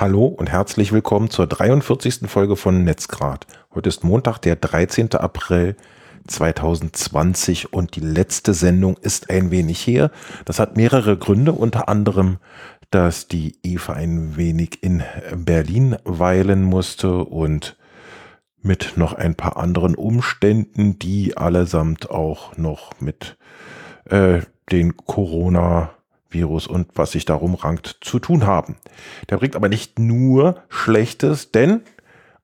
Hallo und herzlich willkommen zur 43. Folge von Netzgrad. Heute ist Montag, der 13. April 2020 und die letzte Sendung ist ein wenig her. Das hat mehrere Gründe, unter anderem, dass die Eva ein wenig in Berlin weilen musste und mit noch ein paar anderen Umständen, die allesamt auch noch mit äh, den Corona-Virus und was sich darum rankt zu tun haben. Der bringt aber nicht nur Schlechtes, denn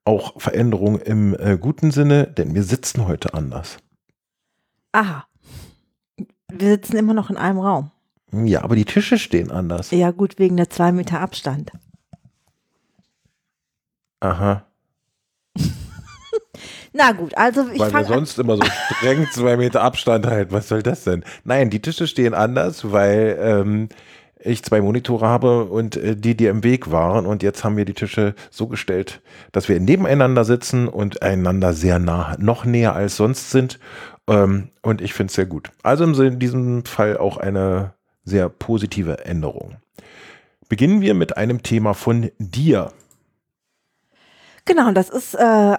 auch Veränderungen im äh, guten Sinne, denn wir sitzen heute anders. Aha. Wir sitzen immer noch in einem Raum. Ja, aber die Tische stehen anders. Ja, gut, wegen der zwei Meter Abstand. Aha. Na gut, also ich Weil wir sonst immer so streng zwei Meter Abstand halten. Was soll das denn? Nein, die Tische stehen anders, weil ähm, ich zwei Monitore habe und äh, die, die im Weg waren. Und jetzt haben wir die Tische so gestellt, dass wir nebeneinander sitzen und einander sehr nah, noch näher als sonst sind. Ähm, und ich finde es sehr gut. Also in diesem Fall auch eine sehr positive Änderung. Beginnen wir mit einem Thema von dir. Genau, das ist äh,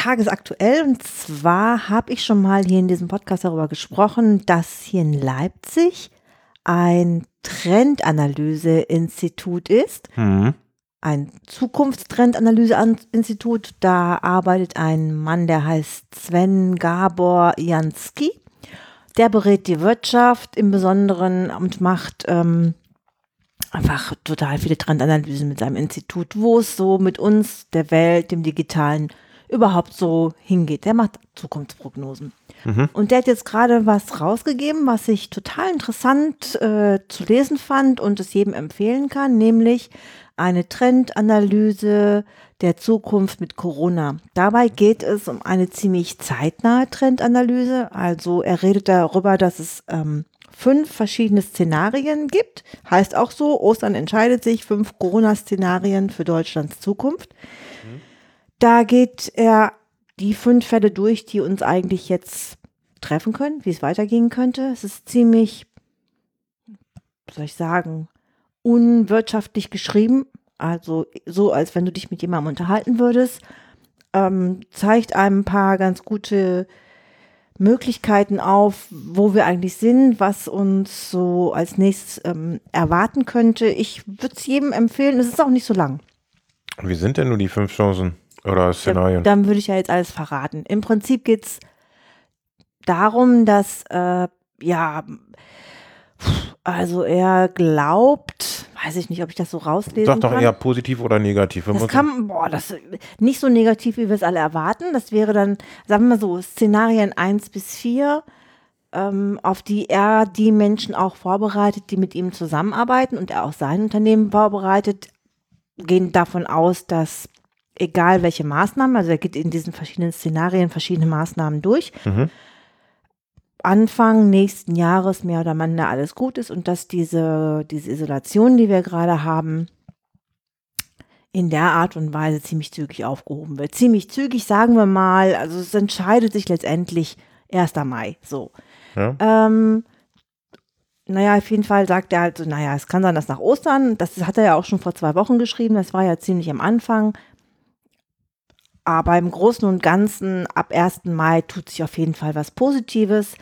tagesaktuell. Und zwar habe ich schon mal hier in diesem Podcast darüber gesprochen, dass hier in Leipzig ein Trendanalyse-Institut ist. Hm. Ein Zukunftstrendanalyse-Institut. Da arbeitet ein Mann, der heißt Sven Gabor Jansky. Der berät die Wirtschaft im Besonderen und macht ähm, einfach total viele Trendanalysen mit seinem Institut, wo es so mit uns, der Welt, dem Digitalen überhaupt so hingeht. Der macht Zukunftsprognosen. Und der hat jetzt gerade was rausgegeben, was ich total interessant äh, zu lesen fand und es jedem empfehlen kann, nämlich eine Trendanalyse der Zukunft mit Corona. Dabei geht es um eine ziemlich zeitnahe Trendanalyse. Also er redet darüber, dass es ähm, fünf verschiedene Szenarien gibt. Heißt auch so, Ostern entscheidet sich, fünf Corona-Szenarien für Deutschlands Zukunft. Da geht er die fünf Fälle durch, die uns eigentlich jetzt treffen können, wie es weitergehen könnte. Es ist ziemlich, wie soll ich sagen, unwirtschaftlich geschrieben. Also so, als wenn du dich mit jemandem unterhalten würdest. Ähm, zeigt einem ein paar ganz gute Möglichkeiten auf, wo wir eigentlich sind, was uns so als nächstes ähm, erwarten könnte. Ich würde es jedem empfehlen. Es ist auch nicht so lang. Wie sind denn nur die fünf Chancen oder Szenarien? Dann würde ich ja jetzt alles verraten. Im Prinzip geht es darum, dass, äh, ja, also er glaubt, weiß ich nicht, ob ich das so rauslesen Sag doch kann. eher positiv oder negativ. Das kann, boah, das nicht so negativ, wie wir es alle erwarten. Das wäre dann, sagen wir mal so, Szenarien 1 bis 4, ähm, auf die er die Menschen auch vorbereitet, die mit ihm zusammenarbeiten und er auch sein Unternehmen vorbereitet, gehen davon aus, dass egal welche Maßnahmen, also er geht in diesen verschiedenen Szenarien verschiedene Maßnahmen durch, Mhm. Anfang nächsten Jahres mehr oder minder alles gut ist und dass diese, diese Isolation, die wir gerade haben, in der Art und Weise ziemlich zügig aufgehoben wird. Ziemlich zügig, sagen wir mal, also es entscheidet sich letztendlich 1. Mai, so. Ja. Ähm, naja, auf jeden Fall sagt er halt so, naja, es kann sein, dass nach Ostern, das hat er ja auch schon vor zwei Wochen geschrieben, das war ja ziemlich am Anfang. Aber im Großen und Ganzen ab 1. Mai tut sich auf jeden Fall was Positives.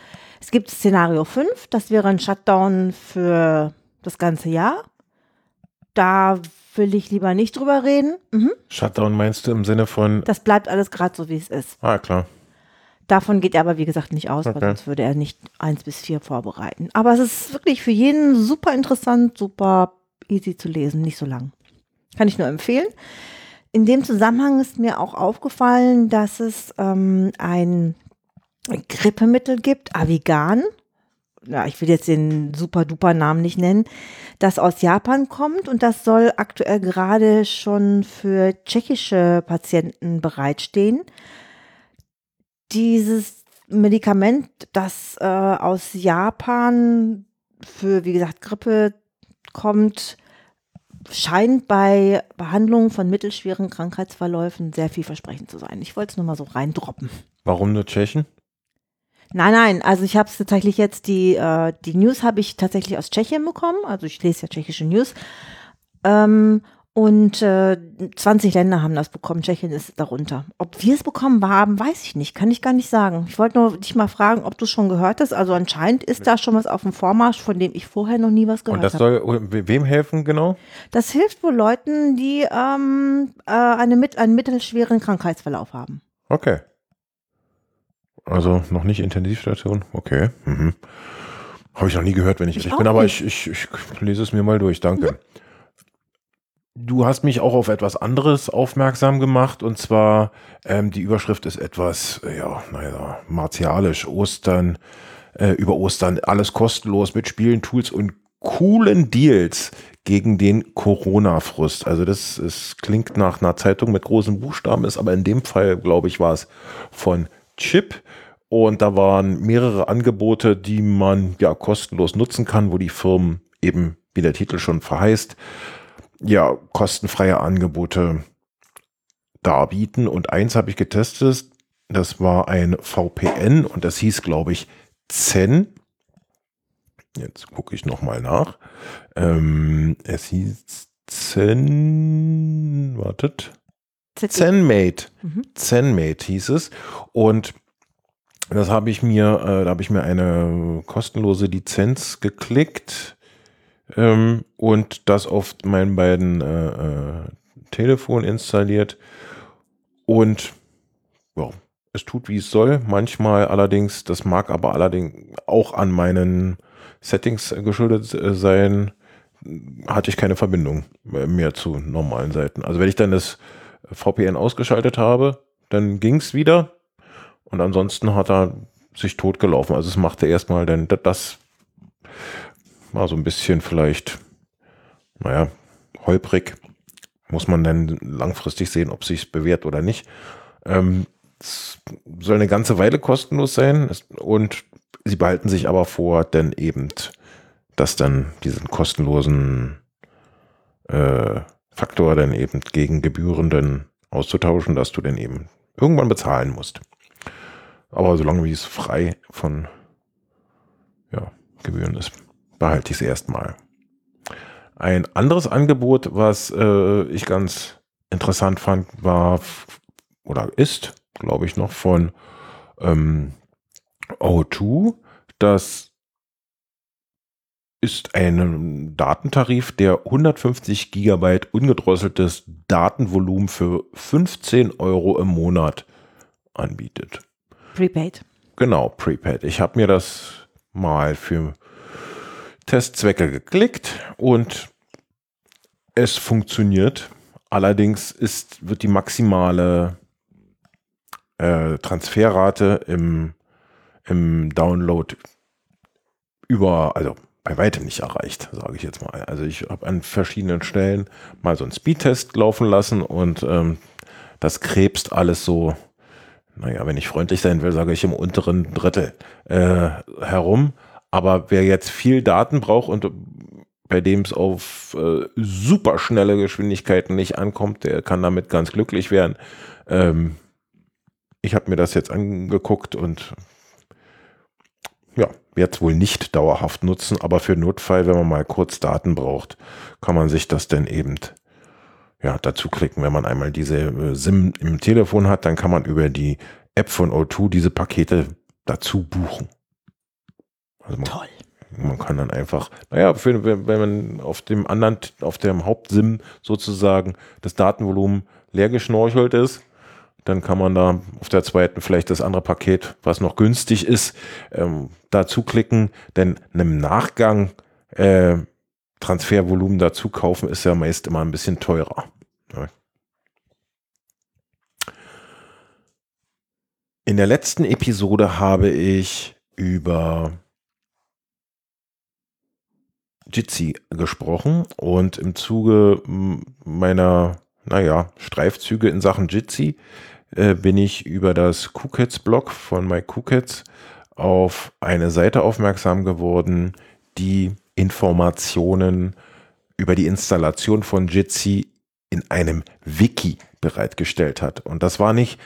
Es gibt Szenario 5, das wäre ein Shutdown für das ganze Jahr. Da will ich lieber nicht drüber reden. Mhm. Shutdown meinst du im Sinne von, Das bleibt alles gerade so, wie es ist. ah klar, Davon geht er aber, wie gesagt, nicht aus, weil Okay. sonst würde er nicht 1 bis 4 vorbereiten. Aber es ist wirklich für jeden super interessant, super easy zu lesen, nicht so lang. Kann ich nur empfehlen. In dem Zusammenhang ist mir auch aufgefallen, dass es ähm, ein Grippemittel gibt, Avigan. Ja, ich will jetzt den super duper Namen nicht nennen, das aus Japan kommt und das soll aktuell gerade schon für tschechische Patienten bereitstehen dieses Medikament, das äh, aus Japan für, wie gesagt, Grippe kommt, scheint bei Behandlungen von mittelschweren Krankheitsverläufen sehr vielversprechend zu sein. Ich wollte es nur mal so reindroppen. warum nur Tschechen? Nein, nein, also ich habe es tatsächlich jetzt, die, äh, die News habe ich tatsächlich aus Tschechien bekommen. Also ich lese ja tschechische News. Ähm, Und äh, 20 Länder haben das bekommen. Tschechien ist darunter. Ob wir es bekommen haben, weiß ich nicht. Kann ich gar nicht sagen. Ich wollte nur dich mal fragen, ob du es schon gehört hast. Also anscheinend ist da schon was auf dem Vormarsch, von dem ich vorher noch nie was gehört habe. Und das soll we- wem helfen genau? Das hilft wohl Leuten, die ähm, äh, eine mit, einen mittelschweren Krankheitsverlauf haben. Okay. Also noch nicht Intensivstation? Okay. Mhm. Habe ich noch nie gehört, wenn ich, Ich ehrlich bin, aber ich, ich, ich lese es mir mal durch. Danke. Du hast mich auch auf etwas anderes aufmerksam gemacht und zwar ähm, die Überschrift ist etwas, äh, ja, naja, martialisch. Ostern, äh, über Ostern alles kostenlos mit Spielen, Tools und coolen Deals gegen den Corona-Frust. Also das ist, klingt nach einer Zeitung mit großen Buchstaben, ist aber in dem Fall, glaube ich, war es von Chip. Und da waren mehrere Angebote, die man ja kostenlos nutzen kann, wo die Firmen eben, wie der Titel schon verheißt, ja, kostenfreie Angebote darbieten. Und eins habe ich getestet, das war ein VPN und das hieß, glaube ich, Zen. Jetzt gucke ich nochmal nach. Ähm, es hieß Zen, wartet. Zenmate. Mhm. Zenmate hieß es. Und das habe ich mir, äh, da habe ich mir eine kostenlose Lizenz geklickt ähm, und das auf meinen beiden äh, äh, Telefon installiert. Und ja, es tut, wie es soll. Manchmal allerdings, das mag aber allerdings auch an meinen Settings geschuldet äh, sein, hatte ich keine Verbindung mehr zu normalen Seiten. Also wenn ich dann das VPN ausgeschaltet habe, dann ging es wieder und ansonsten hat er sich totgelaufen. Also es machte erstmal dann das war so ein bisschen vielleicht, naja, holprig. Muss man dann langfristig sehen, ob sich bewährt oder nicht. Ähm, es soll eine ganze Weile kostenlos sein und sie behalten sich aber vor, denn eben das dann diesen kostenlosen äh, Faktor dann eben gegen Gebührenden auszutauschen, dass du dann eben irgendwann bezahlen musst. Aber solange wie es frei von ja, Gebühren ist, behalte ich es erstmal. Ein anderes Angebot, was äh, ich ganz interessant fand, war oder ist, glaube ich, noch von ähm, O2. Das ist ein Datentarif, der 150 Gigabyte ungedrosseltes Datenvolumen für 15 Euro im Monat anbietet. Prepaid. Genau, Prepaid. Ich habe mir das mal für Testzwecke geklickt und es funktioniert. Allerdings ist, wird die maximale äh, Transferrate im, im Download über, also bei weitem nicht erreicht, sage ich jetzt mal. Also ich habe an verschiedenen Stellen mal so einen Speedtest laufen lassen und ähm, das krebst alles so, naja, wenn ich freundlich sein will, sage ich im unteren Drittel äh, herum. Aber wer jetzt viel Daten braucht und bei dem es auf äh, superschnelle Geschwindigkeiten nicht ankommt, der kann damit ganz glücklich werden. Ähm, ich habe mir das jetzt angeguckt und ja, werde es wohl nicht dauerhaft nutzen, aber für Notfall, wenn man mal kurz Daten braucht, kann man sich das dann eben ja, dazu klicken. Wenn man einmal diese äh, SIM im Telefon hat, dann kann man über die App von O2 diese Pakete dazu buchen. Also man, Toll. man kann dann einfach, naja, für, wenn man auf dem anderen, auf dem Hauptsim sozusagen das Datenvolumen leer geschnorchelt ist, dann kann man da auf der zweiten vielleicht das andere Paket, was noch günstig ist, ähm, dazu klicken, denn im Nachgang äh, Transfervolumen dazu kaufen ist ja meist immer ein bisschen teurer. Ja. In der letzten Episode habe ich über Jitsi gesprochen und im Zuge meiner, naja, Streifzüge in Sachen Jitsi äh, bin ich über das KuKets-Blog von Mike KuKets auf eine Seite aufmerksam geworden, die Informationen über die Installation von Jitsi in einem Wiki bereitgestellt hat. Und das war nicht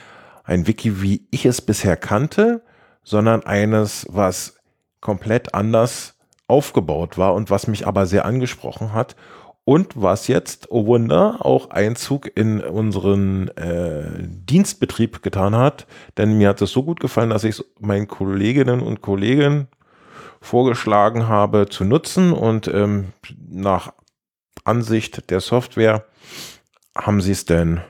ein Wiki, wie ich es bisher kannte, sondern eines, was komplett anders aufgebaut war und was mich aber sehr angesprochen hat. Und was jetzt, oh Wunder, auch Einzug in unseren äh, Dienstbetrieb getan hat. Denn mir hat es so gut gefallen, dass ich es meinen Kolleginnen und Kollegen vorgeschlagen habe zu nutzen. Und ähm, nach Ansicht der Software haben sie es denn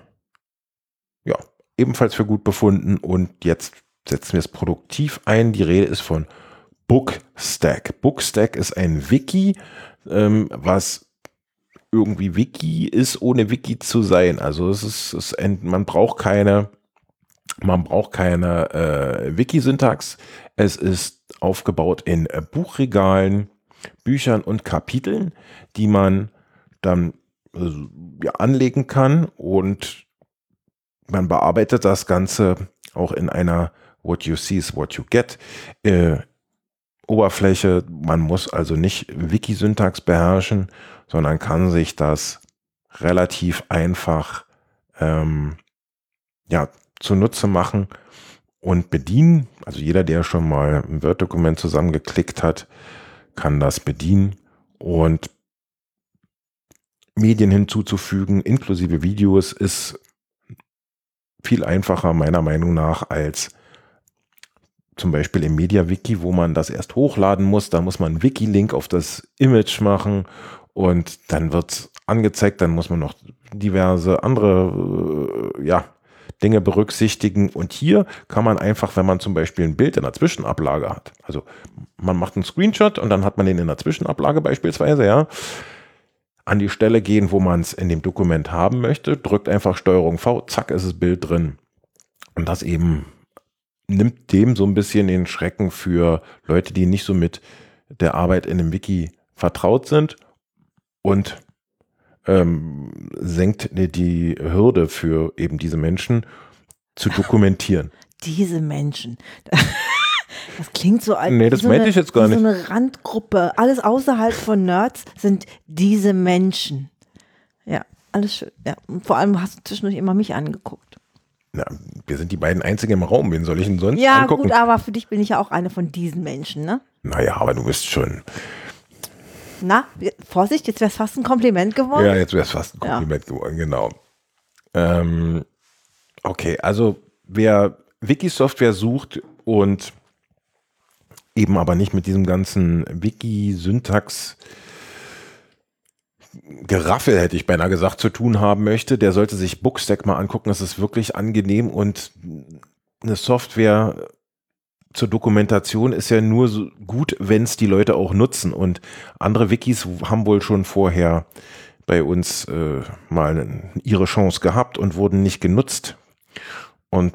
ja, ebenfalls für gut befunden. Und jetzt setzen wir es produktiv ein. Die Rede ist von Bookstack. Bookstack ist ein Wiki, ähm, was irgendwie Wiki ist, ohne Wiki zu sein. Also es ist, es ist man braucht keine, man braucht keine äh, Wiki-Syntax. Es ist aufgebaut in äh, Buchregalen, Büchern und Kapiteln, die man dann äh, ja, anlegen kann und man bearbeitet das Ganze auch in einer What you see is what you get äh, Oberfläche. Man muss also nicht Wiki-Syntax beherrschen, sondern kann sich das relativ einfach ähm, ja, zunutze machen und bedienen. Also jeder, der schon mal ein Word-Dokument zusammengeklickt hat, kann das bedienen und Medien hinzuzufügen, inklusive Videos, ist viel einfacher meiner Meinung nach als zum Beispiel im MediaWiki, wo man das erst hochladen muss. Da muss man einen Wiki-Link auf das Image machen und dann wird angezeigt. Dann muss man noch diverse andere äh, ja, Dinge berücksichtigen. Und hier kann man einfach, wenn man zum Beispiel ein Bild in der Zwischenablage hat, also man macht einen Screenshot und dann hat man den in der Zwischenablage beispielsweise, ja, an die Stelle gehen, wo man es in dem Dokument haben möchte, drückt einfach Steuerung V, zack, ist das Bild drin. Und das eben nimmt dem so ein bisschen den Schrecken für Leute, die nicht so mit der Arbeit in einem Wiki vertraut sind und ähm, senkt die Hürde für eben diese Menschen zu dokumentieren. Diese Menschen. Das klingt so als nee, das so meinte eine, ich jetzt gar nicht. so eine Randgruppe. Alles außerhalb von Nerds sind diese Menschen. Ja, alles schön. Ja, und vor allem hast du zwischendurch immer mich angeguckt. Na, wir sind die beiden Einzigen im Raum. Wen soll ich denn sonst ja, angucken? Ja, gut, aber für dich bin ich ja auch eine von diesen Menschen, ne? Naja, aber du bist schon. Na, Vorsicht, jetzt wäre es fast ein Kompliment geworden. Ja, jetzt wäre es fast ein Kompliment ja. geworden, genau. Ähm, okay, also wer Wiki-Software sucht und eben aber nicht mit diesem ganzen Wiki-Syntax Geraffel, hätte ich beinahe gesagt, zu tun haben möchte, der sollte sich Bookstack mal angucken. Das ist wirklich angenehm und eine Software zur Dokumentation ist ja nur so gut, wenn es die Leute auch nutzen. Und andere Wikis haben wohl schon vorher bei uns äh, mal ihre Chance gehabt und wurden nicht genutzt. Und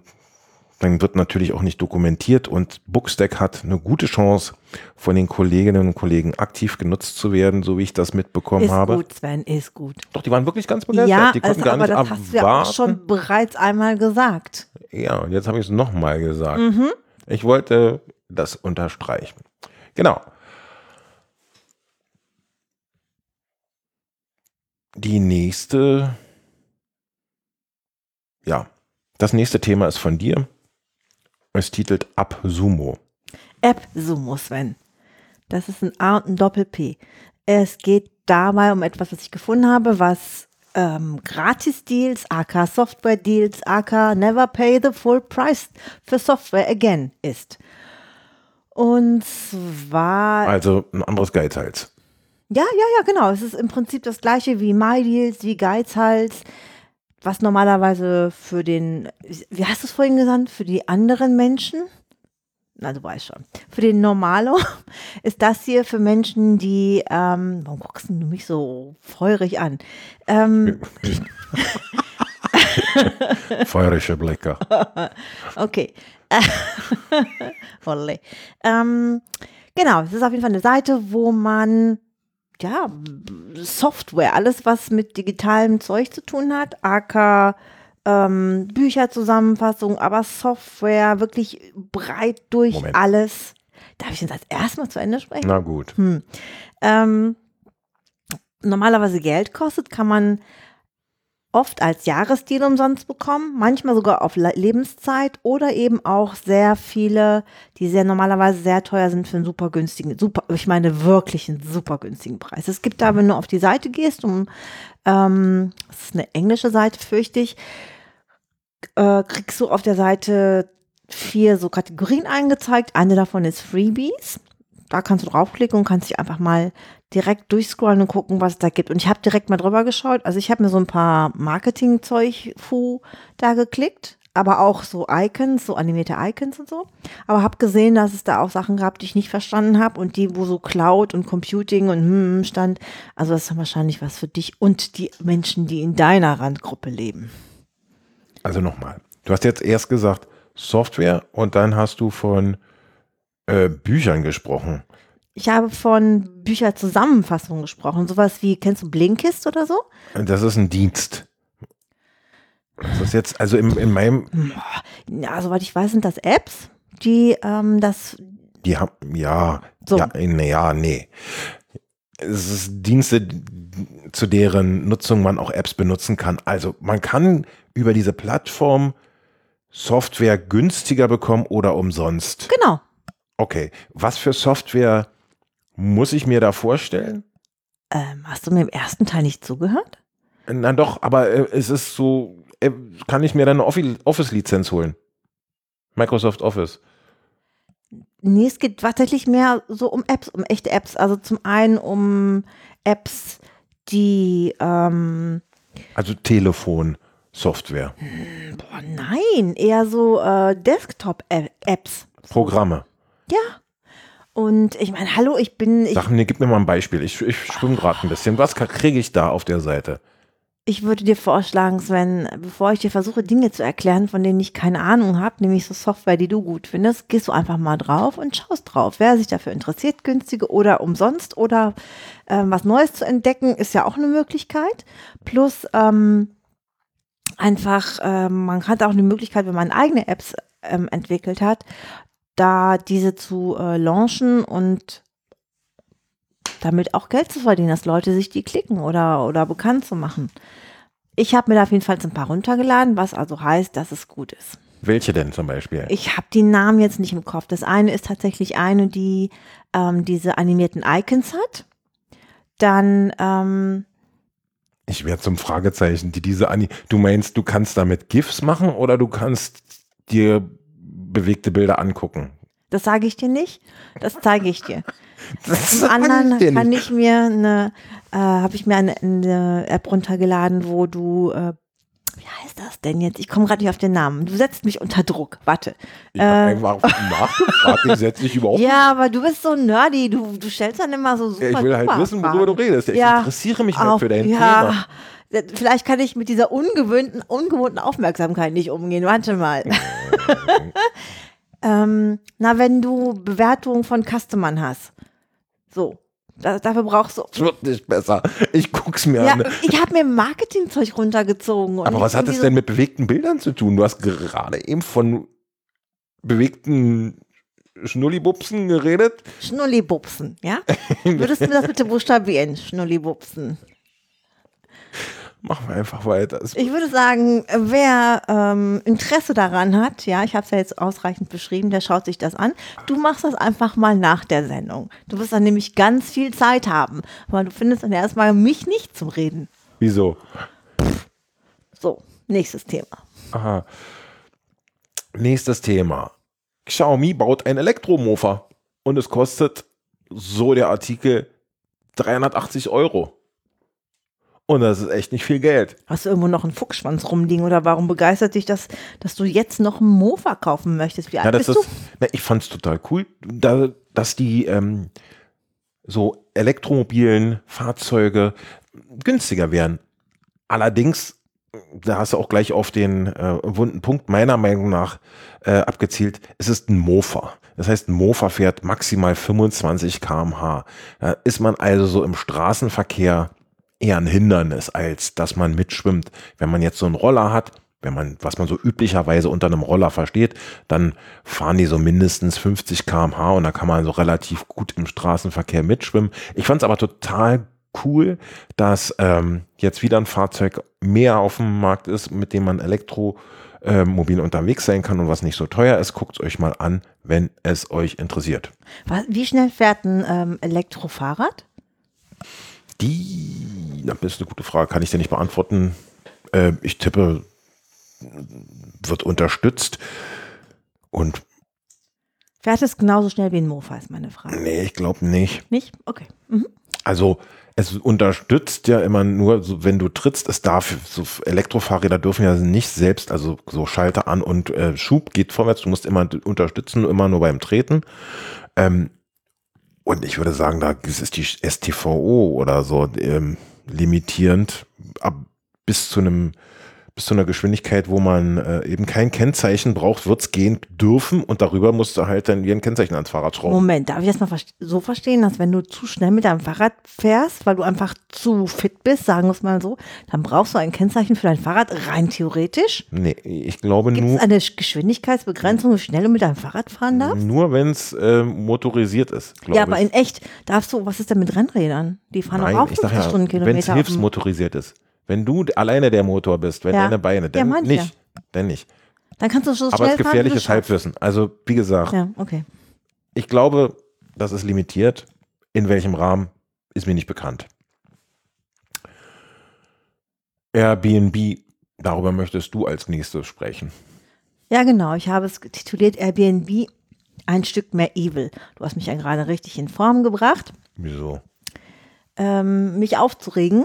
dann wird natürlich auch nicht dokumentiert und Bookstack hat eine gute Chance, von den Kolleginnen und Kollegen aktiv genutzt zu werden, so wie ich das mitbekommen ist habe. Ist gut, Sven, ist gut. Doch, die waren wirklich ganz begeistert. Ja, die konnten also, gar aber nicht das abwarten. hast du ja auch schon bereits einmal gesagt. Ja, und jetzt habe ich es nochmal gesagt. Mhm. Ich wollte das unterstreichen. Genau. Die nächste, ja, das nächste Thema ist von dir. Es titelt AppSumo. AppSumo, Sven. Das ist ein A und ein Doppel-P. Es geht dabei um etwas, was ich gefunden habe, was ähm, Gratis-Deals, AK Software-Deals, AK Never Pay the Full Price für Software Again ist. Und zwar. Also ein anderes Geizhals. Ja, ja, ja, genau. Es ist im Prinzip das gleiche wie MyDeals, wie Geizhals was normalerweise für den, wie hast du es vorhin gesagt, für die anderen Menschen, na du weißt schon, für den Normalo ist das hier für Menschen, die, ähm, warum guckst du mich so feurig an? Ähm, Feurische Blicke. okay. ähm, genau, es ist auf jeden Fall eine Seite, wo man ja, Software, alles was mit digitalem Zeug zu tun hat, AK, ähm, Bücherzusammenfassung, aber Software wirklich breit durch Moment. alles. Darf ich das erstmal zu Ende sprechen? Na gut. Hm. Ähm, normalerweise Geld kostet, kann man oft als Jahresdeal umsonst bekommen, manchmal sogar auf Le- Lebenszeit oder eben auch sehr viele, die sehr normalerweise sehr teuer sind für einen super günstigen, super, ich meine wirklich einen super günstigen Preis. Es gibt da, wenn du auf die Seite gehst, um, ähm, das ist eine englische Seite, fürchte ich, äh, kriegst du auf der Seite vier so Kategorien eingezeigt. Eine davon ist Freebies. Da kannst du draufklicken und kannst dich einfach mal direkt durchscrollen und gucken, was es da gibt. Und ich habe direkt mal drüber geschaut. Also ich habe mir so ein paar Marketing-Zeug fu da geklickt, aber auch so Icons, so animierte Icons und so. Aber habe gesehen, dass es da auch Sachen gab, die ich nicht verstanden habe und die, wo so Cloud und Computing und hm stand. Also das ist wahrscheinlich was für dich und die Menschen, die in deiner Randgruppe leben. Also nochmal. Du hast jetzt erst gesagt Software und dann hast du von äh, Büchern gesprochen. Ich habe von Bücherzusammenfassungen gesprochen. Sowas wie, kennst du Blinkist oder so? Das ist ein Dienst. Das ist jetzt, also in, in meinem, Ja, soweit ich weiß, sind das Apps, die ähm, das die haben, ja, So. ja, nee, ja, nee. Es ist Dienste, zu deren Nutzung man auch Apps benutzen kann. Also man kann über diese Plattform Software günstiger bekommen oder umsonst. Genau. Okay, was für Software muss ich mir da vorstellen? Ähm, hast du mir im ersten Teil nicht zugehört? Na doch, aber äh, es ist so, äh, kann ich mir dann eine Offi- Office-Lizenz holen? Microsoft Office. Nee, es geht tatsächlich mehr so um Apps, um echte Apps. Also zum einen um Apps, die ähm, Also Telefon-Software. boah, nein, eher so äh, Desktop-Apps. Programme. Ja. Und ich meine, hallo, ich bin, ich, Sag mir, gib mir mal ein Beispiel. Ich, ich schwimme gerade ein bisschen. Was kriege ich da auf der Seite? ich würde dir vorschlagen, Sven, bevor ich dir versuche, Dinge zu erklären, von denen ich keine Ahnung habe, nämlich so Software, die du gut findest, gehst du einfach mal drauf und schaust drauf. Wer sich dafür interessiert, günstige oder umsonst oder ähm, was Neues zu entdecken, ist ja auch eine Möglichkeit. Plus ähm, einfach, ähm, man hat auch eine Möglichkeit, wenn man eigene Apps ähm, entwickelt hat, da diese zu äh, launchen und damit auch Geld zu verdienen, dass Leute sich die klicken oder, oder bekannt zu machen. Ich habe mir da auf jeden Fall ein paar runtergeladen, was also heißt, dass es gut ist. Welche denn zum Beispiel? Ich habe die Namen jetzt nicht im Kopf. Das eine ist tatsächlich eine, die ähm, diese animierten Icons hat. Dann, ähm, Ich werde zum Fragezeichen, die diese Ani. Du meinst, du kannst damit GIFs machen oder du kannst dir bewegte Bilder angucken? das sage ich dir nicht, das zeige ich dir. Das Zum anderen ich kann ich mir eine, äh, habe ich mir eine, eine App runtergeladen, wo du, äh, wie heißt das denn jetzt? Ich komme gerade nicht auf den Namen. Du setzt mich unter Druck. Warte. Ich habe einfach nachgefragt, ich setze dich überhaupt Ja, aber du bist so nerdy. Du, du stellst dann immer so super. Ja, ich will halt wissen, worüber du redest. Ich Ja, interessiere mich halt für dein ja, Vielleicht kann ich mit dieser ungewöhnten, ungewohnten Aufmerksamkeit nicht umgehen. Warte mal. ähm, na, wenn du Bewertungen von Customern hast. So. Da, dafür brauchst du. Es wird nicht besser. Ich guck's mir Ja, an. ich habe mir Marketingzeug runtergezogen. und Aber was hat es denn mit bewegten Bildern zu tun? Du hast gerade eben von bewegten Schnullibubsen geredet. Schnullibubsen, ja? Würdest du mir das bitte buchstabieren? Schnullibubsen. Machen wir einfach weiter. Ich würde sagen, wer ähm, Interesse daran hat, ja, ich habe es ja jetzt ausreichend beschrieben, der schaut sich das an. Du machst das einfach mal nach der Sendung. Du wirst dann nämlich ganz viel Zeit haben, aber du findest dann erstmal mich nicht zum Reden. Wieso? So, nächstes Thema. Aha. Nächstes Thema. Xiaomi baut ein Elektromofa und es kostet, so der Artikel, 380 Euro. Und das ist echt nicht viel Geld. Hast du irgendwo noch einen Fuchsschwanz rumliegen oder warum begeistert dich das, dass du jetzt noch einen Mofa kaufen möchtest? Wie alt Ja, das bist ist, na, ich fand es total cool, da, dass die ähm, so elektromobilen Fahrzeuge günstiger werden. Allerdings, da hast du auch gleich auf den äh, wunden Punkt meiner Meinung nach äh, abgezielt, es ist ein Mofa. Das heißt, ein Mofa fährt maximal 25 km/h. Da ist man also so im Straßenverkehr eher ein Hindernis, als dass man mitschwimmt. Wenn man jetzt so einen Roller hat, wenn man, was man so üblicherweise unter einem Roller versteht, dann fahren die so mindestens 50 km/h und da kann man so relativ gut im Straßenverkehr mitschwimmen. Ich fand es aber total cool, dass ähm, jetzt wieder ein Fahrzeug mehr auf dem Markt ist, mit dem man elektromobil unterwegs sein kann und was nicht so teuer ist. Guckt es euch mal an, wenn es euch interessiert. Was, wie schnell fährt ein ähm, Elektrofahrrad? Die, das ist eine gute Frage, kann ich dir nicht beantworten. Äh, ich tippe, wird unterstützt und Fährt es genauso schnell wie ein Mofa, ist meine Frage. nee, ich glaube nicht. Nicht? Okay. Mhm. Also es unterstützt ja immer nur, so, wenn du trittst, es darf, so Elektrofahrräder dürfen ja nicht selbst, also so Schalter an und äh, Schub geht vorwärts, du musst immer unterstützen, immer nur beim Treten. Ähm, und ich würde sagen, da ist die STVO oder so ähm, limitierend ab bis zu einem bis zu einer Geschwindigkeit, wo man äh, eben kein Kennzeichen braucht, wird es gehen dürfen und darüber musst du halt dann wie ein Kennzeichen ans Fahrrad schrauben. Moment, darf ich das mal so verstehen, dass wenn du zu schnell mit deinem Fahrrad fährst, weil du einfach zu fit bist, sagen wir es mal so, dann brauchst du ein Kennzeichen für dein Fahrrad, rein theoretisch? Nee, ich glaube Gibt es nur, eine Geschwindigkeitsbegrenzung, wie schnell du mit deinem Fahrrad fahren darfst? nur wenn es äh, motorisiert ist. Ja, aber in echt darfst du, was ist denn mit Rennrädern? Die fahren Nein, auch ich sag 50 ja, Stundenkilometer. wenn es hilfsmotorisiert ist. Wenn du alleine der Motor bist, wenn Ja. deine Beine, Ja, dann manche. nicht. Dann nicht. Dann kannst du so Aber es ist gefährliches. Halbwissen. Also, wie gesagt, Ja, okay. ich glaube, das ist limitiert. In welchem Rahmen, ist mir nicht bekannt. Airbnb, darüber möchtest du als nächstes sprechen. Ja, genau. Ich habe es tituliert Airbnb ein Stück mehr Evil. Du hast mich ja gerade richtig in Form gebracht, Wieso? ähm, mich aufzuregen,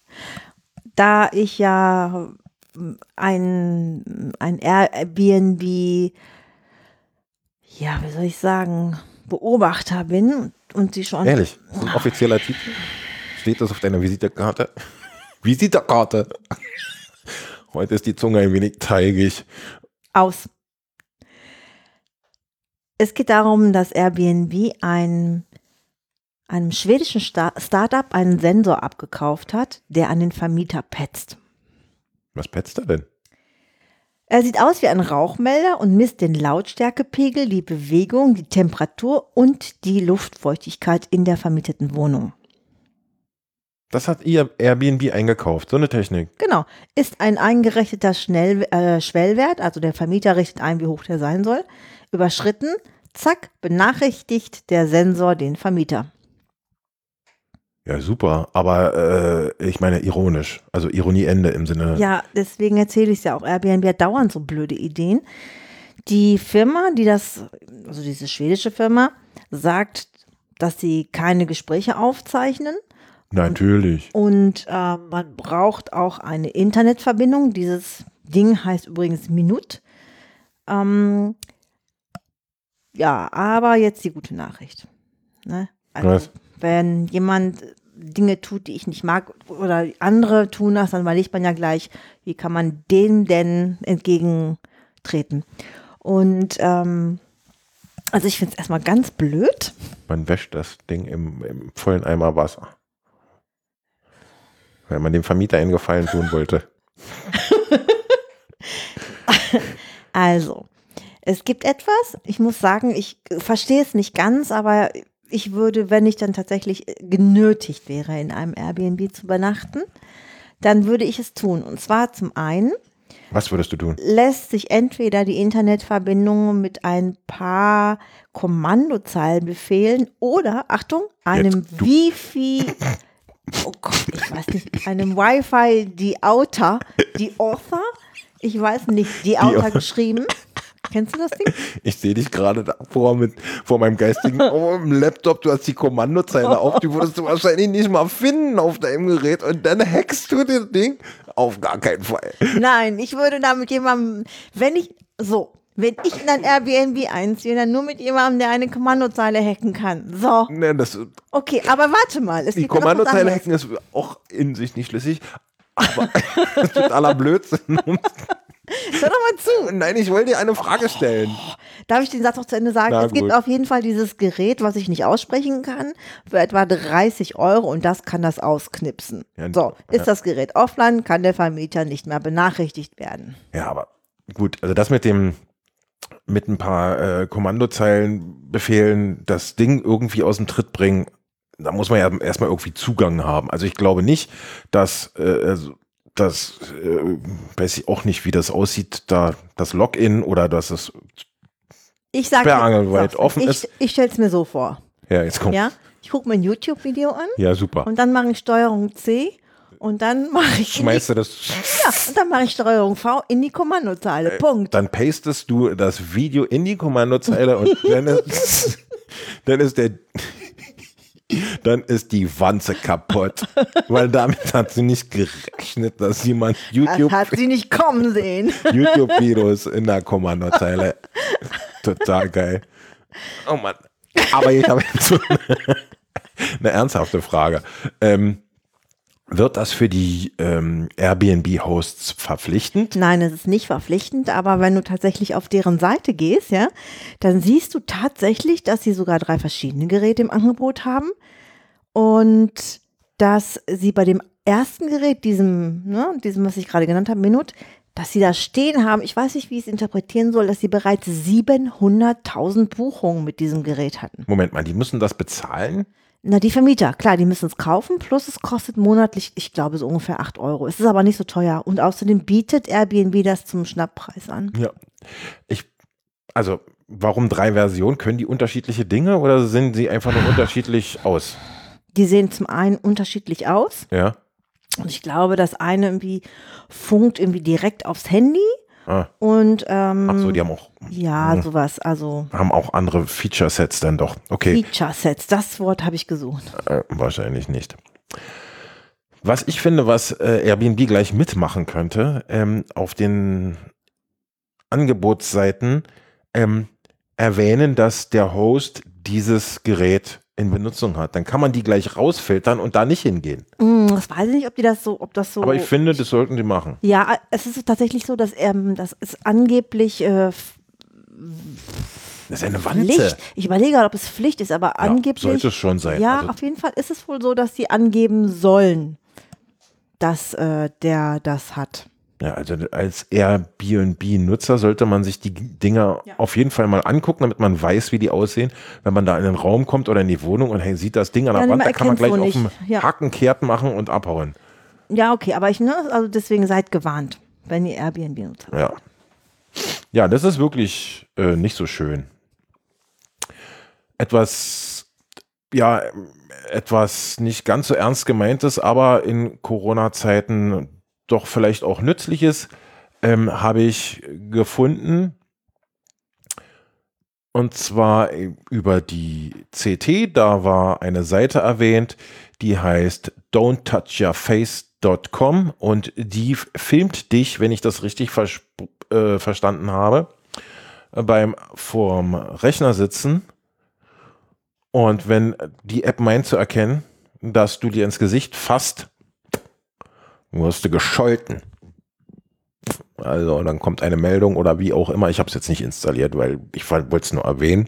da ich ja ein, ein Airbnb, ja, wie soll ich sagen, Beobachter bin und sie schon Ehrlich, ist ein offizieller Titel. Steht das auf deiner Visitekarte? Visitekarte. Heute ist die Zunge ein wenig teigig. aus. Es geht darum, dass Airbnb ein, einem schwedischen Sta Startup einen Sensor abgekauft hat, der an den Vermieter petzt. Was petzt er denn? Er sieht aus wie ein Rauchmelder und misst den Lautstärkepegel, die Bewegung, die Temperatur und die Luftfeuchtigkeit in der vermieteten Wohnung. Das hat ihr Airbnb eingekauft, so eine Technik. Genau. Ist ein eingerechneter Schnell äh, Schwellwert, also der Vermieter richtet ein, wie hoch der sein soll, überschritten, zack, benachrichtigt der Sensor den Vermieter. Ja, super. Aber äh, ich meine ironisch. Also Ironieende im Sinne. Ja, deswegen erzähle ich es ja auch. Airbnb hat dauernd so blöde Ideen. Die Firma, die das, also diese schwedische Firma, sagt, dass sie keine Gespräche aufzeichnen Natürlich. und äh, man braucht auch eine Internetverbindung. Dieses Ding heißt übrigens Minut. Ähm, ja, aber jetzt die gute Nachricht. Ne? Also, Was? Wenn jemand Dinge tut, die ich nicht mag oder andere tun das, dann überlegt man ja gleich, wie kann man denen denn entgegentreten. Und ähm, also ich finde es erstmal ganz blöd. Man wäscht das Ding im, im vollen Eimer Wasser. Weil man dem Vermieter einen Gefallen tun wollte. Also, es gibt etwas, ich muss sagen, ich verstehe es nicht ganz, aber ich würde, wenn ich dann tatsächlich genötigt wäre, in einem Airbnb zu übernachten, dann würde ich es tun. Und zwar zum einen Was würdest du tun? lässt sich entweder die Internetverbindung mit ein paar Kommandozeilen befehlen oder, Achtung, einem Jetzt. Wifi, oh Gott, ich weiß nicht, einem Wi-Fi, die Outer, die Author, ich weiß nicht, die Outer geschrieben. Kennst du das Ding? Ich sehe dich gerade da vor, mit, vor meinem geistigen oh, Laptop. Du hast die Kommandozeile auf. Die würdest du wahrscheinlich nicht mal finden auf deinem Gerät. Und dann hackst du das Ding. Auf gar keinen Fall. Nein, ich würde da mit jemandem, wenn ich, so, wenn ich in ein Airbnb einziehe, dann nur mit jemandem, der eine Kommandozeile hacken kann. So, Ne, das, okay, aber warte mal. Es die Kommandozeile hacken ist auch in sich nicht schlüssig. Aber aller Blödsinn. Hör doch mal zu. Nein, ich wollte dir eine Frage stellen. Darf ich den Satz noch zu Ende sagen? Na es gibt gut. auf jeden Fall dieses Gerät, was ich nicht aussprechen kann, für etwa 30 Euro und das kann das ausknipsen. Ja, so, ja. ist das Gerät offline, kann der Vermieter nicht mehr benachrichtigt werden. Ja, aber gut, also das mit dem mit ein paar äh, Kommandozeilen befehlen, das Ding irgendwie aus dem Tritt bringen, da muss man ja erstmal irgendwie Zugang haben. Also ich glaube nicht, dass äh, also, das äh, weiß ich auch nicht, wie das aussieht, da das Login oder dass es Ich sage Sperrangelweit offen ich, ist. Ich stelle es mir so vor. ja jetzt kommt Ja, ich gucke mir ein YouTube-Video an ja super. und dann mache ich Steuerung C und dann mache ich Schmeißt du das ja, und dann mache ich Steuerung V in die Kommandozeile. Punkt. dann pastest du das Video in die Kommandozeile und dann ist, dann ist der dann ist die Wanze kaputt, weil damit hat sie nicht gerechnet, dass jemand YouTube Hat sie nicht kommen sehen. YouTube-Videos in der Kommandozeile. Total geil. Oh Mann. Aber ich habe jetzt so eine, eine ernsthafte Frage. Ähm, wird das für die ähm, Airbnb-Hosts verpflichtend? Nein, es ist nicht verpflichtend, aber wenn du tatsächlich auf deren Seite gehst, ja, dann siehst du tatsächlich, dass sie sogar drei verschiedene Geräte im Angebot haben und dass sie bei dem ersten Gerät, diesem, ne, diesem, was ich gerade genannt habe, Minut, dass sie da stehen haben, ich weiß nicht, wie ich es interpretieren soll, dass sie bereits 700.000 Buchungen mit diesem Gerät hatten. Moment mal, die müssen das bezahlen? Na, die Vermieter, klar, die müssen es kaufen, plus es kostet monatlich, ich glaube, so ungefähr 8 Euro. Es ist aber nicht so teuer. Und außerdem bietet Airbnb das zum Schnapppreis an. Ja. Ich, also, warum drei Versionen? Können die unterschiedliche Dinge oder sind sie einfach nur unterschiedlich aus? Die sehen zum einen unterschiedlich aus. Ja. Und ich glaube, das eine irgendwie funkt irgendwie direkt aufs Handy. Ah, Und ähm, ach so, die haben auch, ja, sowas, also haben auch andere Feature-Sets dann doch. Okay. Feature-Sets, das Wort habe ich gesucht. Äh, wahrscheinlich nicht. Was ich finde, was äh, Airbnb gleich mitmachen könnte, ähm, auf den Angebotsseiten ähm, erwähnen, dass der Host dieses Gerät in Benutzung hat. Dann kann man die gleich rausfiltern und da nicht hingehen. Hm, das weiß ich nicht, ob die das so, ob das so. Aber ich finde, das sollten die machen. ja, es ist tatsächlich so, dass ähm, das ist angeblich äh, Das ist eine Wanze. Pflicht. Ich überlege gerade, ob es Pflicht ist, aber Ja, angeblich. sollte es schon sein. Ja, Also- auf jeden Fall ist es wohl so, dass sie angeben sollen, dass äh, der das hat. Ja, also als Airbnb-Nutzer sollte man sich die Dinger Ja. auf jeden Fall mal angucken, damit man weiß, wie die aussehen. Wenn man da in den Raum kommt oder in die Wohnung und hey, sieht das Ding an der Ja, Wand, da kann man gleich auf dem. Ja. Haken kehrt machen und abhauen. Ja, okay, aber ich, ne, also deswegen seid gewarnt, wenn ihr Airbnb nutzt. Ja. Ja, das ist wirklich äh, nicht so schön. Etwas, ja, etwas nicht ganz so ernst gemeintes, aber in Corona-Zeiten doch vielleicht auch nützliches, ähm, habe ich gefunden. Und zwar über die CT, da war eine Seite erwähnt, die heißt don'ttouchyourface.com und die filmt dich, wenn ich das richtig äh, verstanden habe, äh, beim vorm Rechner sitzen. Und wenn die App meint zu erkennen, dass du dir ins Gesicht fasst, wirst gescholten. Also dann kommt eine Meldung oder wie auch immer. Ich habe es jetzt nicht installiert, weil ich wollte es nur erwähnen,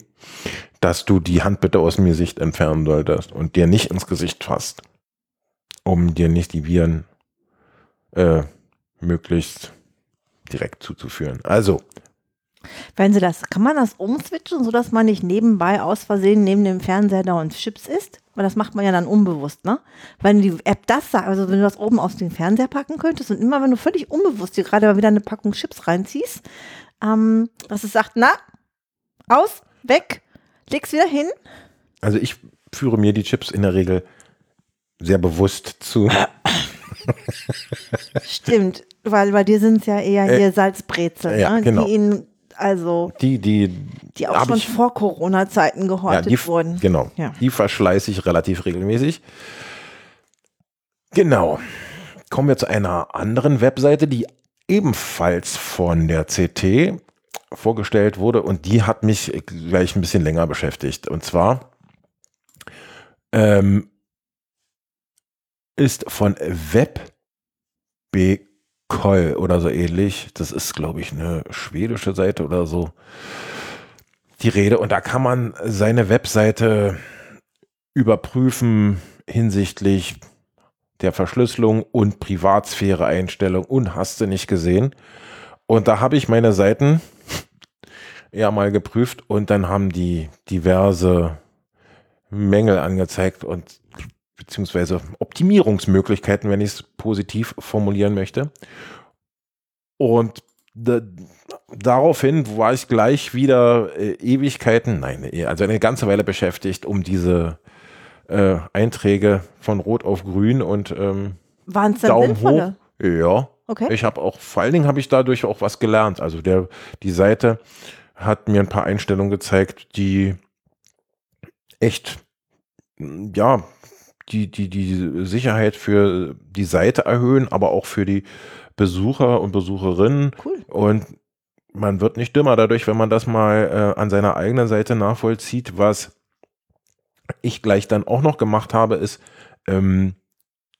dass du die Hand bitte aus dem Gesicht entfernen solltest und dir nicht ins Gesicht fasst, um dir nicht die Viren äh, möglichst direkt zuzuführen. Also, Wenn sie das, kann man das umswitchen, sodass man nicht nebenbei aus Versehen neben dem Fernseher da und Chips isst? Weil das macht man ja dann unbewusst, ne? Wenn die App das sagt, also wenn du das oben aus dem Fernseher packen könntest und immer wenn du völlig unbewusst dir gerade mal wieder eine Packung Chips reinziehst, ähm, dass es sagt, na, aus, weg, leg's wieder hin. also ich führe mir die Chips in der Regel sehr bewusst zu. Stimmt, weil bei dir sind es ja eher Äh, hier Salzbrezel, ja, ne? genau. die ihnen, also, Die, die, die auch schon ich- vor Corona-Zeiten ja, gehortet die, wurden. genau, Ja. die verschleiße ich relativ regelmäßig. Genau. Kommen wir zu einer anderen Webseite, die ebenfalls von der CT vorgestellt wurde und die hat mich gleich ein bisschen länger beschäftigt. Und zwar ähm, ist von WebBekoll oder so ähnlich. Das ist, glaube ich, eine schwedische Seite oder so. Die Rede und da kann man seine Webseite überprüfen hinsichtlich der Verschlüsselung und Privatsphäre-Einstellung und hast du nicht gesehen. Und da habe ich meine Seiten ja mal geprüft und dann haben die diverse Mängel angezeigt und beziehungsweise Optimierungsmöglichkeiten, wenn ich es positiv formulieren möchte. Und da, daraufhin war ich gleich wieder äh, Ewigkeiten, nein, eh, also eine ganze Weile beschäftigt, um diese äh, Einträge von Rot auf Grün und ähm, Waren es Daumen sinnvolle? hoch. Ja, Okay. ich habe auch, vor allen Dingen habe ich dadurch auch was gelernt. Also der, die Seite hat mir ein paar Einstellungen gezeigt, die echt, ja, die, die, die Sicherheit für die Seite erhöhen, aber auch für die Besucher und Besucherinnen. Cool. Und man wird nicht dümmer dadurch, wenn man das mal äh, an seiner eigenen Seite nachvollzieht. Was ich gleich dann auch noch gemacht habe, ist, ähm,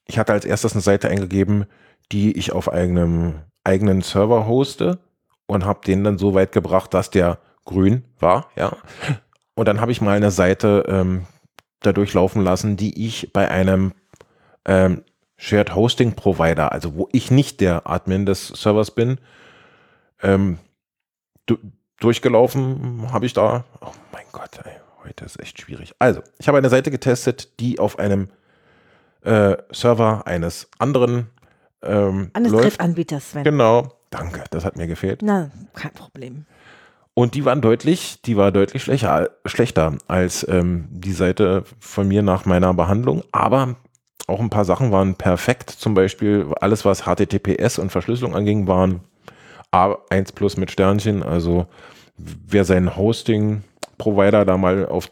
ich hatte als erstes eine Seite eingegeben, die ich auf einem eigenen Server hoste und habe den dann so weit gebracht, dass der grün war, ja. Und dann habe ich mal eine Seite ähm, dadurch laufen lassen, die ich bei einem ähm, Shared Hosting Provider, also wo ich nicht der Admin des Servers bin, ähm, du, durchgelaufen habe ich da. Oh mein Gott, ey, heute ist echt schwierig. Also, ich habe eine Seite getestet, die auf einem äh, Server eines anderen ähm, Eines. Drittanbieters, Sven. Genau. Danke, das hat mir gefehlt. Na, kein Problem. Und die waren deutlich, die war deutlich schlechter, schlechter als ähm, die Seite von mir nach meiner Behandlung. Aber auch ein paar Sachen waren perfekt. Zum Beispiel alles, was HTTPS und Verschlüsselung anging, waren A1 plus mit Sternchen. Also wer seinen Hosting-Provider da mal auf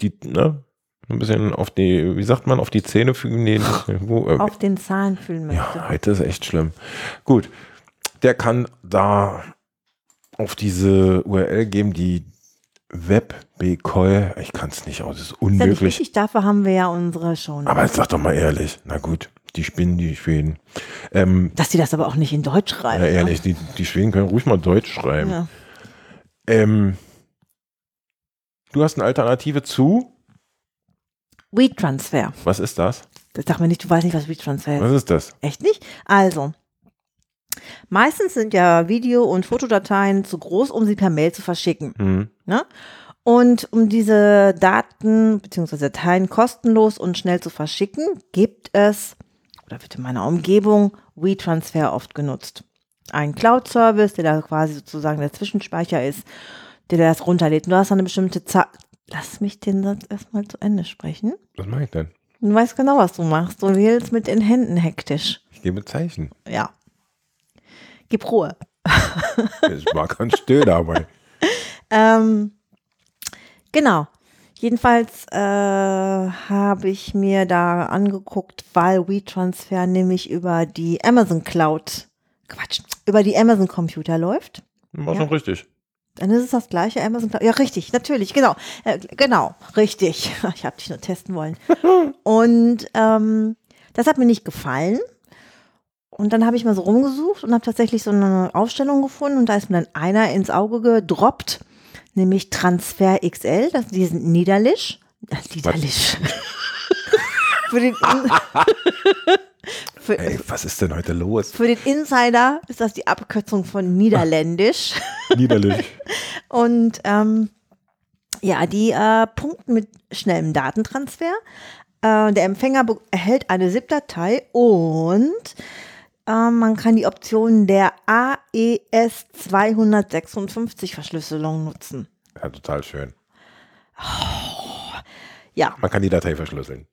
die, ne, ein bisschen auf die, wie sagt man, auf die Zähne fügen, nee, wo, äh, Auf den Zahlen fühlen möchte. ja, heute ist echt schlimm. Gut, der kann da auf diese URL geben, die WebBecoy. Ich kann es nicht aus, es ist Ist ja unmöglich. wichtig, dafür haben wir ja unsere Show. Aber jetzt sag doch mal ehrlich. Na gut, die Spinnen, die Schweden. Ähm, Dass die das aber auch nicht in Deutsch schreiben. ja, ehrlich, die, die Schweden können ruhig mal Deutsch schreiben. Ja. Ähm, du hast eine Alternative zu, WeTransfer. was ist das? Das sag mir nicht, du weißt nicht, was WeTransfer ist. Was ist das? Echt nicht? Also, meistens sind ja Video- und Fotodateien zu groß, um sie per Mail zu verschicken. Hm. Ne? Und um diese Daten bzw. Dateien kostenlos und schnell zu verschicken, gibt es, oder wird in meiner Umgebung, WeTransfer oft genutzt. Ein Cloud-Service, der da quasi sozusagen der Zwischenspeicher ist, der das runterlädt. Und du hast dann eine bestimmte Zeit. Lass mich den Satz erstmal zu Ende sprechen. Was mache ich denn? Du weißt genau, was du machst. Du wählst mit den Händen hektisch. Ich gebe Zeichen. Ja. Gib Ruhe. Ich war ganz still dabei. Ähm, genau. Jedenfalls äh, habe ich mir da angeguckt, weil WeTransfer nämlich über die Amazon Cloud, Quatsch, über die Amazon Computer läuft. War Ja. schon richtig. Dann ist es das gleiche Amazon Cloud. Ja, richtig, natürlich, genau. Äh, genau, richtig. Ich habe dich nur testen wollen. Und ähm, das hat mir nicht gefallen. Und dann habe ich mal so rumgesucht und habe tatsächlich so eine Aufstellung gefunden und da ist mir dann einer ins Auge gedroppt, nämlich Transfer XL, das, die sind niederlisch. Niederlisch. für, den für, Ey, was ist denn heute los? für den Insider ist das die Abkürzung von Niederländisch. Niederlich. Und ähm, ja, die äh, punkten mit schnellem Datentransfer. Äh, der Empfänger erhält eine ZIP-Datei und man kann die Option der AES 256 Verschlüsselung nutzen. Ja, total schön. Ja, Man kann die Datei verschlüsseln.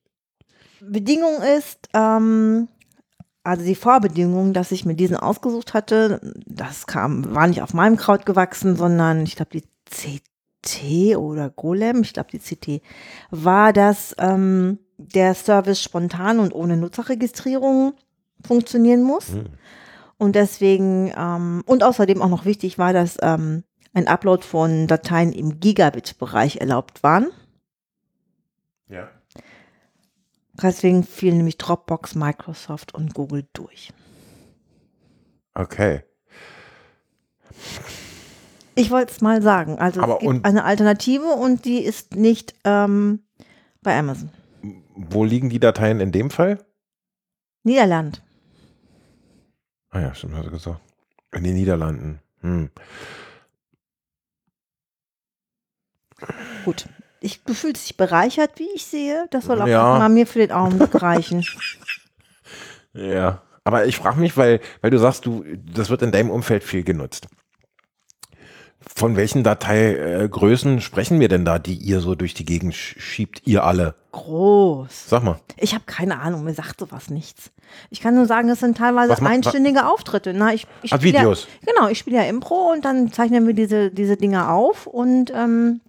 Bedingung ist, ähm, also die Vorbedingung, dass ich mir diesen ausgesucht hatte, das kam, war nicht auf meinem Kraut gewachsen, sondern ich glaube die CT oder Golem, ich glaube die CT, war, dass ähm, der Service spontan und ohne Nutzerregistrierung funktionieren muss. Hm. Und deswegen, ähm, und außerdem auch noch wichtig war, dass ähm, ein Upload von Dateien im Gigabit-Bereich erlaubt waren. Ja. Deswegen fielen nämlich Dropbox, Microsoft und Google durch. Okay. Ich wollte es mal sagen. Also Aber es gibt eine Alternative und die ist nicht ähm, bei Amazon. Wo liegen die Dateien in dem Fall? Niederland. Ah ja, stimmt, hast du gesagt. In den Niederlanden. Hm. Gut. Ich du fühlst dich bereichert, wie ich sehe. Das soll auch Ja. mal mir für den Augenblick reichen. Ja. Aber ich frage mich, weil, weil du sagst, du, das wird in deinem Umfeld viel genutzt. Von welchen Dateigrößen äh, Größen sprechen wir denn da, die ihr so durch die Gegend sch- schiebt, ihr alle? Groß. Sag mal. Ich habe keine Ahnung, mir sagt sowas nichts. Ich kann nur sagen, es sind teilweise Was einstündige Auftritte. Na, ich, ich Ah, spiel Videos. Ja, genau, ich spiele ja Impro und dann zeichnen wir diese, diese Dinge auf und ähm,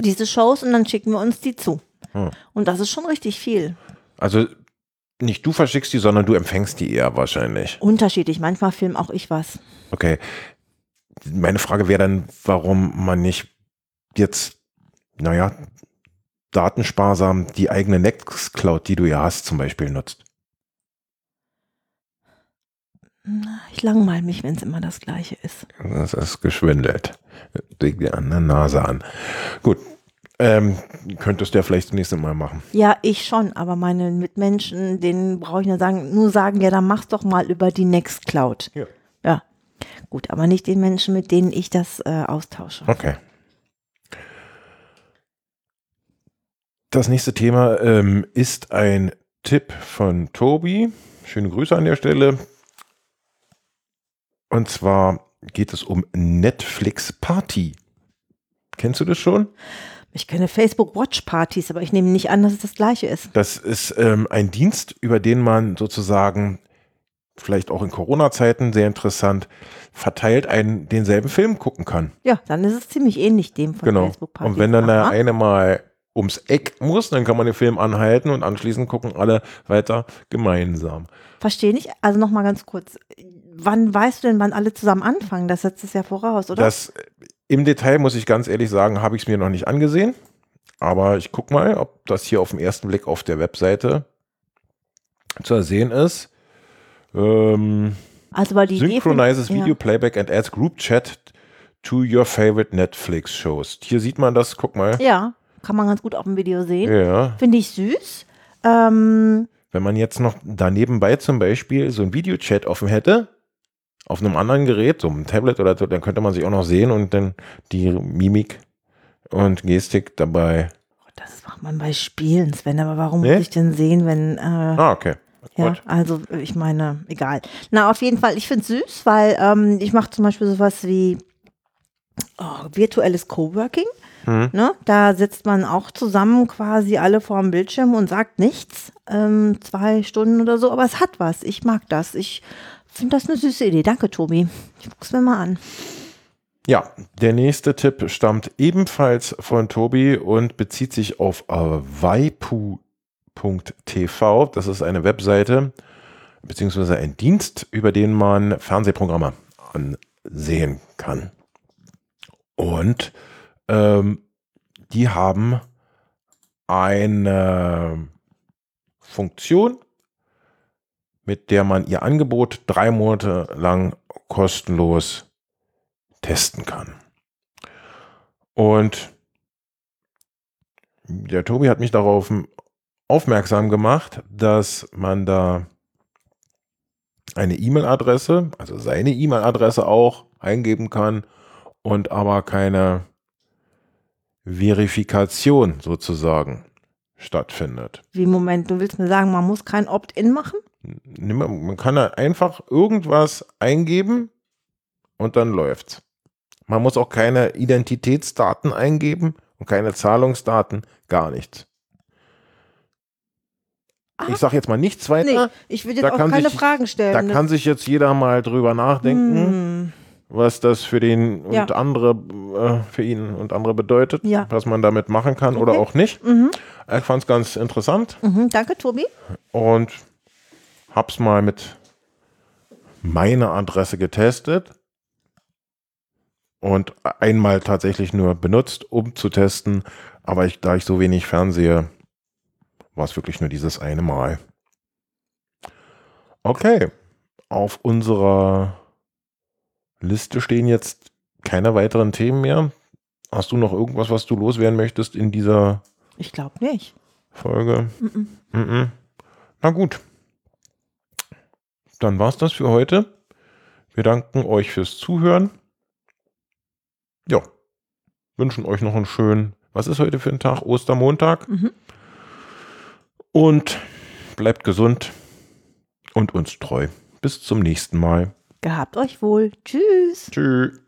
diese Shows und dann schicken wir uns die zu. Hm. Und das ist schon richtig viel. Also nicht du verschickst die, sondern du empfängst die eher wahrscheinlich. Unterschiedlich. Manchmal film auch ich was. Okay. Meine Frage wäre dann, warum man nicht jetzt, naja, datensparsam die eigene Nextcloud, die du ja hast, zum Beispiel nutzt. Ich langweile mich, wenn es immer das Gleiche ist. Das ist geschwindelt. Leg dir an der Nase an. Gut. Ähm, könntest du ja vielleicht das nächste Mal machen. Ja, ich schon, aber meine Mitmenschen, denen brauche ich nur sagen, nur sagen, ja, dann mach's doch mal über die Nextcloud. Ja. Gut, aber nicht den Menschen, mit denen ich das äh, austausche. Okay. Das nächste Thema ähm, ist ein Tipp von Tobi. Schöne Grüße an der Stelle. Und zwar geht es um Netflix Party. Kennst du das schon? Ich kenne Facebook Watch Partys, aber ich nehme nicht an, dass es das gleiche ist. Das ist ähm, ein Dienst, über den man sozusagen, vielleicht auch in Corona-Zeiten sehr interessant, verteilt einen denselben Film gucken kann. Ja, dann ist es ziemlich ähnlich dem von Genau. Facebook Partys. Und wenn dann der eine mal ums Eck muss, dann kann man den Film anhalten und anschließend gucken alle weiter gemeinsam. Verstehe nicht. Also nochmal ganz kurz. Wann weißt du denn, wann alle zusammen anfangen? Das setzt es ja voraus, oder? Das im Detail muss ich ganz ehrlich sagen, habe ich es mir noch nicht angesehen. Aber ich gucke mal, ob das hier auf den ersten Blick auf der Webseite zu sehen ist. Ähm, also weil die Idee synchronizes ja. Video Playback and adds Group Chat to your favorite Netflix Shows. Hier sieht man das, guck mal. Ja, kann man ganz gut auf dem Video sehen. Ja. Finde ich süß. Ähm, Wenn man jetzt noch daneben bei zum Beispiel so ein Videochat offen hätte, auf einem anderen Gerät, so einem Tablet oder so, dann könnte man sich auch noch sehen und dann die Mimik und Gestik dabei. das macht man bei Spielen, Sven, aber warum Nee? muss ich denn sehen, wenn. Äh, Ah, okay. Ja, also ich meine, egal. Na, auf jeden Fall, ich finde es süß, weil ähm, ich mache zum Beispiel sowas wie oh, virtuelles Coworking. Mhm. Ne? Da sitzt man auch zusammen quasi alle vor dem Bildschirm und sagt nichts. Ähm, zwei Stunden oder so, aber es hat was. Ich mag das. Ich finde das eine süße Idee. Danke, Tobi. Ich guck's mir mal an. Ja, der nächste Tipp stammt ebenfalls von Tobi und bezieht sich auf äh, waipu.tv. Das ist eine Webseite beziehungsweise ein Dienst, über den man Fernsehprogramme ansehen kann. Und ähm, die haben eine Funktion, mit der man ihr Angebot drei Monate lang kostenlos testen kann. Und der Tobi hat mich darauf aufmerksam gemacht, dass man da eine E-Mail-Adresse, also seine E-Mail-Adresse auch eingeben kann und aber keine Verifikation sozusagen stattfindet. Wie, Moment, du willst mir sagen, man muss kein Opt-in machen? Nimm- Man kann da einfach irgendwas eingeben und dann läuft's. Man muss auch keine Identitätsdaten eingeben und keine Zahlungsdaten, gar nichts. Ah. Ich sage jetzt mal nichts Nee, weiter. ich würde Da jetzt auch kann keine sich- Fragen stellen. Da kann sich jetzt jeder mal drüber nachdenken, Hm, was das für den Ja. und andere, äh, für ihn und andere bedeutet, Ja. was man damit machen kann oder Okay. auch nicht. mhm, Ich fand es ganz interessant mhm, danke, Tobi. und hab's mal mit meiner Adresse getestet und einmal tatsächlich nur benutzt, um zu testen. Aber ich, da ich so wenig fernsehe, war es wirklich nur dieses eine Mal. Okay, auf unserer Liste stehen jetzt keine weiteren Themen mehr. Hast du noch irgendwas, was du loswerden möchtest in dieser Ich glaube nicht. Folge? Mhm. Mhm. Na gut. Dann war's das für heute. Wir danken euch fürs Zuhören. Ja. Wünschen euch noch einen schönen Was ist heute für ein Tag? Ostermontag. Mhm. Und bleibt gesund und uns treu. Bis zum nächsten Mal. Gehabt euch wohl. Tschüss. Tschüss.